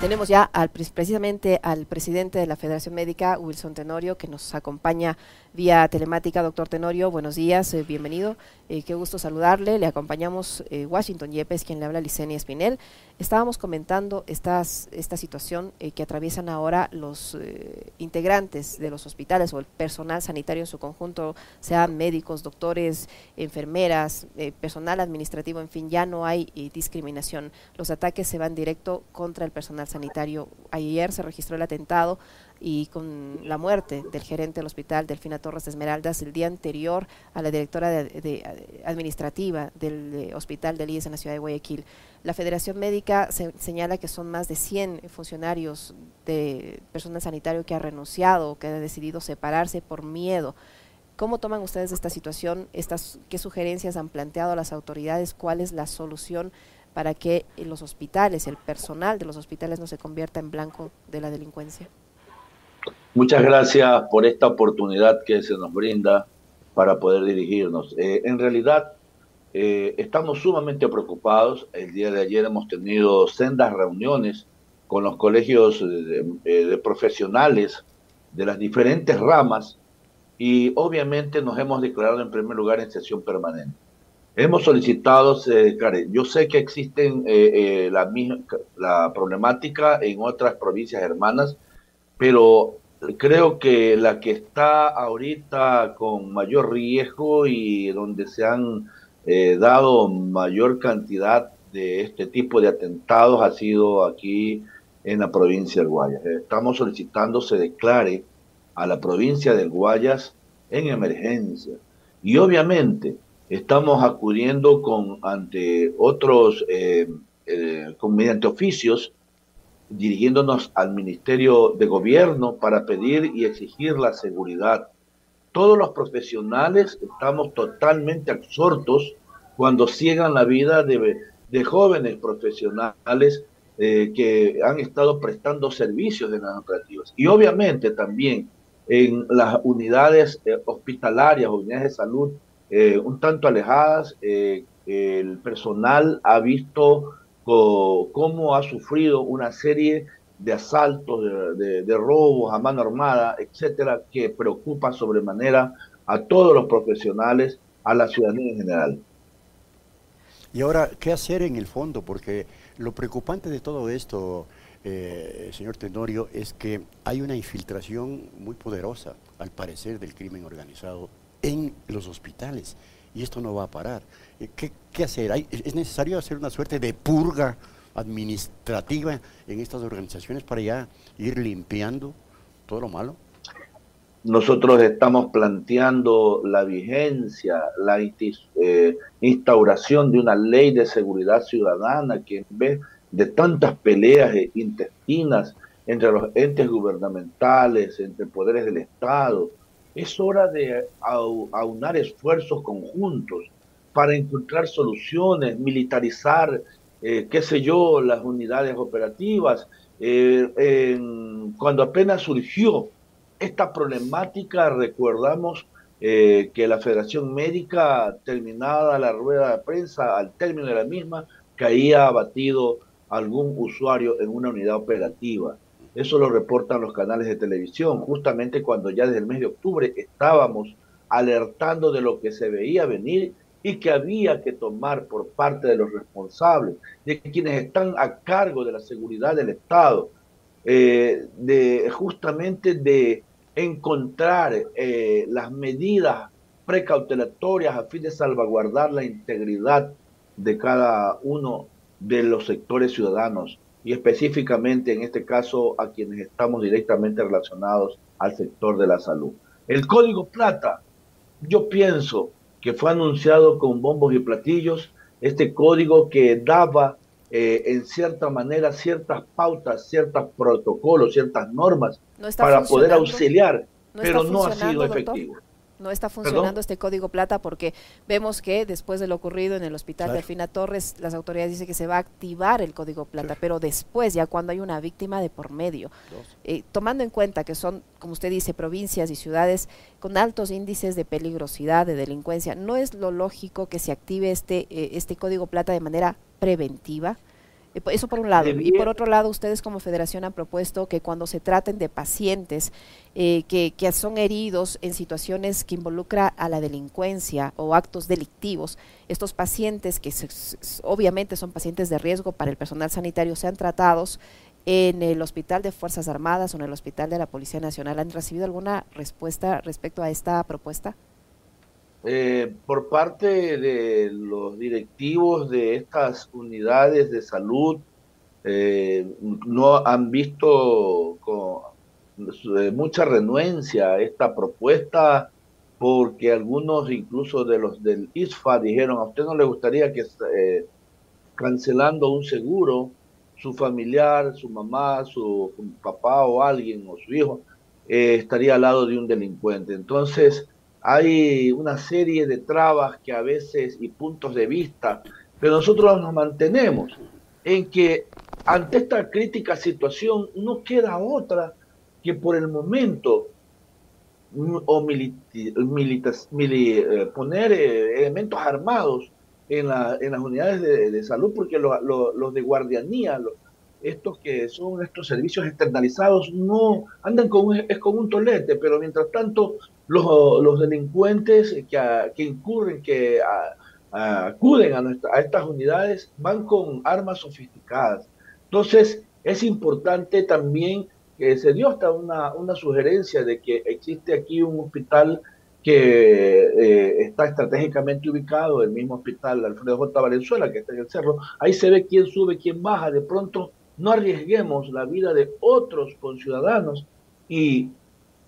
Tenemos ya al, precisamente al presidente de la Federación Médica, Wilson Tenorio, que nos acompaña vía telemática. Doctor Tenorio, buenos días, eh, bienvenido. Eh, qué gusto saludarle. Le acompañamos eh, Washington Yepes, quien le habla Licenia Espinel. Estábamos comentando estas, esta situación que atraviesan ahora los integrantes de los hospitales o el personal sanitario en su conjunto, sean médicos, doctores, enfermeras, personal administrativo, en fin, ya no hay discriminación. Los ataques se van directo contra el personal sanitario. Ayer se registró el atentado y con la muerte del gerente del hospital, Delfina Torres de Esmeraldas, el día anterior a la directora de, administrativa del eh, hospital de IES en la ciudad de Guayaquil. La Federación Médica señala que son más de 100 funcionarios de personal sanitario que ha renunciado, que ha decidido separarse por miedo. ¿Cómo toman ustedes esta situación? Estas, ¿Qué sugerencias han planteado las autoridades? ¿Cuál es la solución para que los hospitales, el personal de los hospitales no se convierta en blanco de la delincuencia? Muchas gracias por esta oportunidad que se nos brinda para poder dirigirnos. Eh, en realidad, eh, estamos sumamente preocupados. El día de ayer hemos tenido sendas reuniones con los colegios de, eh, profesionales de las diferentes ramas y obviamente nos hemos declarado en primer lugar en sesión permanente. Hemos solicitado, yo sé que existen la, la problemática en otras provincias hermanas, pero creo que la que está ahorita con mayor riesgo y donde se han eh, dado mayor cantidad de este tipo de atentados ha sido aquí en la provincia del Guayas. Estamos solicitando se declare a la provincia del Guayas en emergencia. Y obviamente estamos acudiendo con ante otros, eh, eh, mediante oficios, dirigiéndonos al Ministerio de Gobierno para pedir y exigir la seguridad. Todos los profesionales estamos totalmente absortos cuando ciegan la vida de, jóvenes profesionales eh, que han estado prestando servicios de las operativas. Y obviamente también en las unidades eh, hospitalarias, unidades de salud eh, un tanto alejadas, el personal ha visto cómo ha sufrido una serie de asaltos, de, robos a mano armada, etcétera, que preocupa sobremanera a todos los profesionales, a la ciudadanía en general. Y ahora, ¿qué hacer en el fondo? Porque lo preocupante de todo esto, eh, señor Tenorio, es que hay una infiltración muy poderosa, al parecer, del crimen organizado en los hospitales y esto no va a parar. Eh, ¿Qué, hacer? ¿Es necesario hacer una suerte de purga administrativa en estas organizaciones para ya ir limpiando todo lo malo? Nosotros estamos planteando la vigencia, la eh, instauración de una ley de seguridad ciudadana que en vez de tantas peleas intestinas entre los entes gubernamentales, entre poderes del Estado, es hora de aunar esfuerzos conjuntos para encontrar soluciones, militarizar, eh, qué sé yo, las unidades operativas. Eh, cuando apenas surgió esta problemática, recordamos eh, que la Federación Médica, terminada la rueda de prensa, al término de la misma, caía abatido algún usuario en una unidad operativa. Eso lo reportan los canales de televisión, justamente cuando ya desde el mes de octubre estábamos alertando de lo que se veía venir y que había que tomar por parte de los responsables, de quienes están a cargo de la seguridad del Estado, eh, de justamente de encontrar eh, las medidas precautelatorias a fin de salvaguardar la integridad de cada uno de los sectores ciudadanos y específicamente en este caso a quienes estamos directamente relacionados al sector de la salud. El código plata, yo pienso que fue anunciado con bombos y platillos, este código que daba eh, en cierta manera ciertas pautas, ciertos protocolos, ciertas normas para poder auxiliar, pero no ha sido efectivo no está funcionando este código plata porque vemos que después de lo ocurrido en el hospital de Alfina Torres, las autoridades dicen que se va a activar el código plata, pero después, ya cuando hay una víctima de por medio, eh, tomando en cuenta que son, como usted dice, provincias y ciudades con altos índices de peligrosidad, de delincuencia, ¿no es lo lógico que se active este, eh, este código plata de manera preventiva? Eh, eso por un lado. Y por otro lado, ustedes como federación han propuesto que cuando se traten de pacientes eh, que, que, son heridos en situaciones que involucra a la delincuencia o actos delictivos, estos pacientes que obviamente son pacientes de riesgo para el personal sanitario sean tratados en el Hospital de Fuerzas Armadas o en el Hospital de la Policía Nacional. ¿Han recibido alguna respuesta respecto a esta propuesta? Eh, por parte de los directivos de estas unidades de salud, eh, no han visto con eh, mucha renuencia a esta propuesta porque algunos incluso de los del ISFA dijeron, a usted no le gustaría que cancelando un seguro, su familiar, su mamá, su papá o alguien o su hijo estaría al lado de un delincuente. Entonces, hay una serie de trabas que a veces y puntos de vista, pero nosotros nos mantenemos en que ante esta crítica situación no queda otra que por el momento o eh, poner eh, elementos armados en, en las unidades de, salud, porque los de guardianía, estos que son estos servicios externalizados no andan con es con un tolete, pero mientras tanto los, los delincuentes que, que incurren, que acuden a, a estas unidades van con armas sofisticadas. Entonces es importante también que se dio hasta una, una sugerencia de que existe aquí un hospital que eh, está estratégicamente ubicado, el mismo hospital Alfredo J. Valenzuela, que está en el cerro, ahí se ve quién sube, quién baja, de pronto no arriesguemos la vida de otros conciudadanos y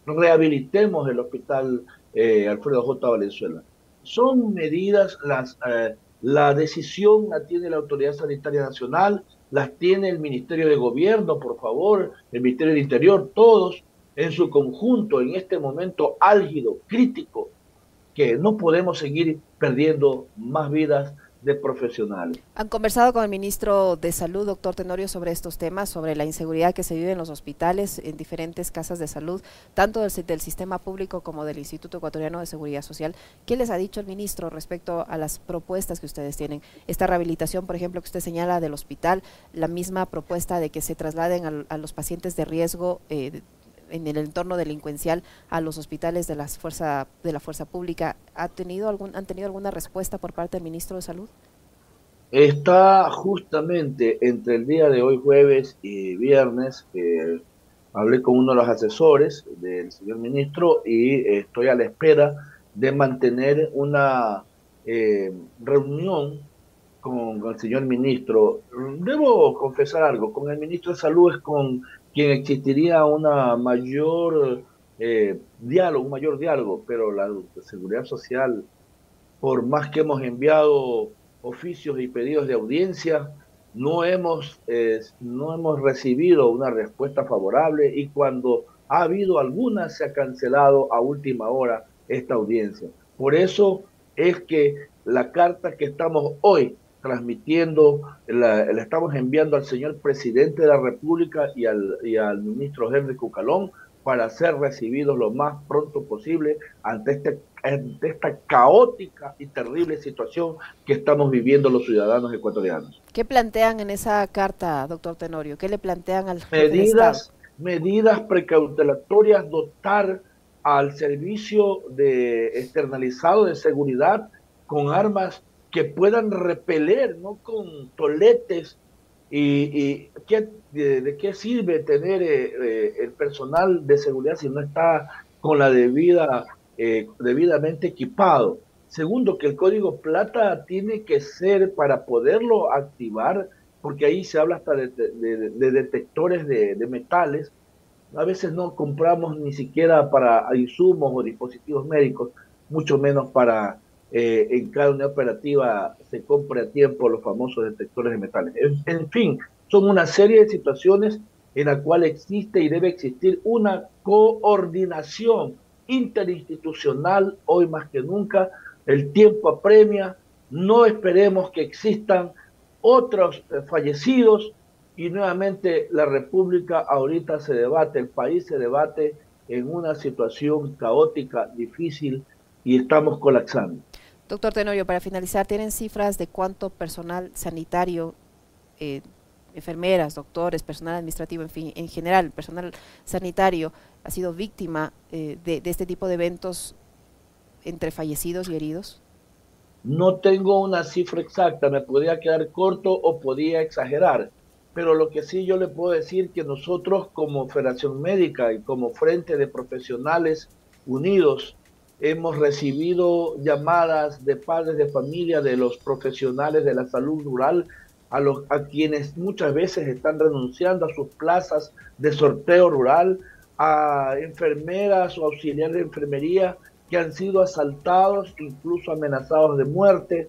rehabilitemos el hospital eh, Alfredo J. Valenzuela. Son medidas, las, eh, la decisión la tiene la Autoridad Sanitaria Nacional, las tiene el Ministerio de Gobierno, por favor, el Ministerio del Interior, todos en su conjunto en este momento álgido, crítico, que no podemos seguir perdiendo más vidas de profesionales. ¿Han conversado con el ministro de Salud, doctor Tenorio, sobre estos temas, sobre la inseguridad que se vive en los hospitales, en diferentes casas de salud, tanto del, del, sistema público como del Instituto Ecuatoriano de Seguridad Social? ¿Qué les ha dicho el ministro respecto a las propuestas que ustedes tienen? Esta rehabilitación, por ejemplo, que usted señala del hospital, la misma propuesta de que se trasladen a, los pacientes de riesgo eh, en el entorno delincuencial a los hospitales de, las fuerza, de la fuerza pública. ¿Ha tenido algún, ¿Han tenido alguna respuesta por parte del ministro de Salud? Está justamente entre el día de hoy, jueves y viernes, que hablé con uno de los asesores del señor ministro y estoy a la espera de mantener una eh, reunión con, el señor ministro. Debo confesar algo, con el ministro de Salud es con quien existiría una mayor eh, diálogo, un mayor diálogo, pero la seguridad social, por más que hemos enviado oficios y pedidos de audiencia, no hemos, no hemos recibido una respuesta favorable y cuando ha habido alguna se ha cancelado a última hora esta audiencia. Por eso es que la carta que estamos hoy transmitiendo, la, estamos enviando al señor presidente de la República y al, y al ministro Henry Cucalón para ser recibidos lo más pronto posible ante, este, ante esta caótica y terrible situación que estamos viviendo los ciudadanos ecuatorianos. ¿Qué plantean en esa carta, doctor Tenorio? ¿Qué le plantean al medidas, medidas precautorias, dotar al servicio de externalizado de seguridad con armas que puedan repeler, no con toletes. ¿Y, ¿qué, de, qué sirve tener eh, eh, el personal de seguridad si no está con la debida, eh, debidamente equipado? Segundo, que el código plata tiene que ser para poderlo activar, porque ahí se habla hasta de, detectores de, metales. A veces no compramos ni siquiera para insumos o dispositivos médicos, mucho menos para eh, en cada unidad operativa se compre a tiempo los famosos detectores de metales. En, fin, son una serie de situaciones en la cual existe y debe existir una coordinación interinstitucional hoy más que nunca. El tiempo apremia, no esperemos que existan otros eh, fallecidos y nuevamente la República ahorita se debate, el país se debate en una situación caótica, difícil y estamos colapsando. Doctor Tenorio, para finalizar, ¿tienen cifras de cuánto personal sanitario eh, enfermeras, doctores, personal administrativo, en fin, en general, personal sanitario, ha sido víctima eh, de, este tipo de eventos entre fallecidos y heridos? No tengo una cifra exacta, me podría quedar corto o podría exagerar, pero lo que sí yo le puedo decir que nosotros como Federación Médica y como Frente de Profesionales Unidos hemos recibido llamadas de padres de familia de los profesionales de la salud rural a, los, a quienes muchas veces están renunciando a sus plazas de sorteo rural, a enfermeras o auxiliares de enfermería que han sido asaltados, incluso amenazados de muerte.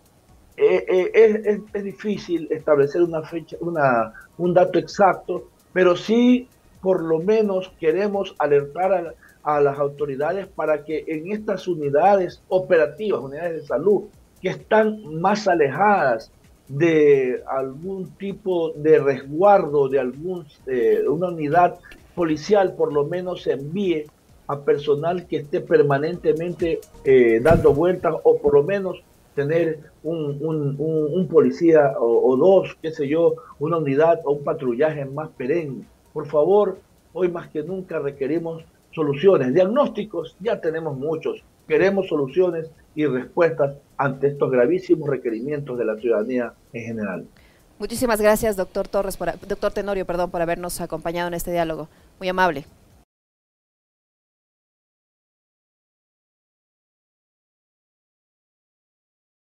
Eh, eh, es, difícil establecer una fecha, una, un dato exacto, pero sí por lo menos queremos alertar a, a las autoridades para que en estas unidades operativas, unidades de salud, que están más alejadas de algún tipo de resguardo, de algún, eh, unidad policial, por lo menos se envíe a personal que esté permanentemente eh, dando vueltas o por lo menos tener un, un, policía o, dos, qué sé yo, una unidad o un patrullaje más perenne. Por favor, hoy más que nunca requerimos soluciones. Diagnósticos ya tenemos muchos. Queremos soluciones y respuestas ante estos gravísimos requerimientos de la ciudadanía en general. Muchísimas gracias, doctor Torres, por, doctor Tenorio, perdón, por habernos acompañado en este diálogo. Muy amable.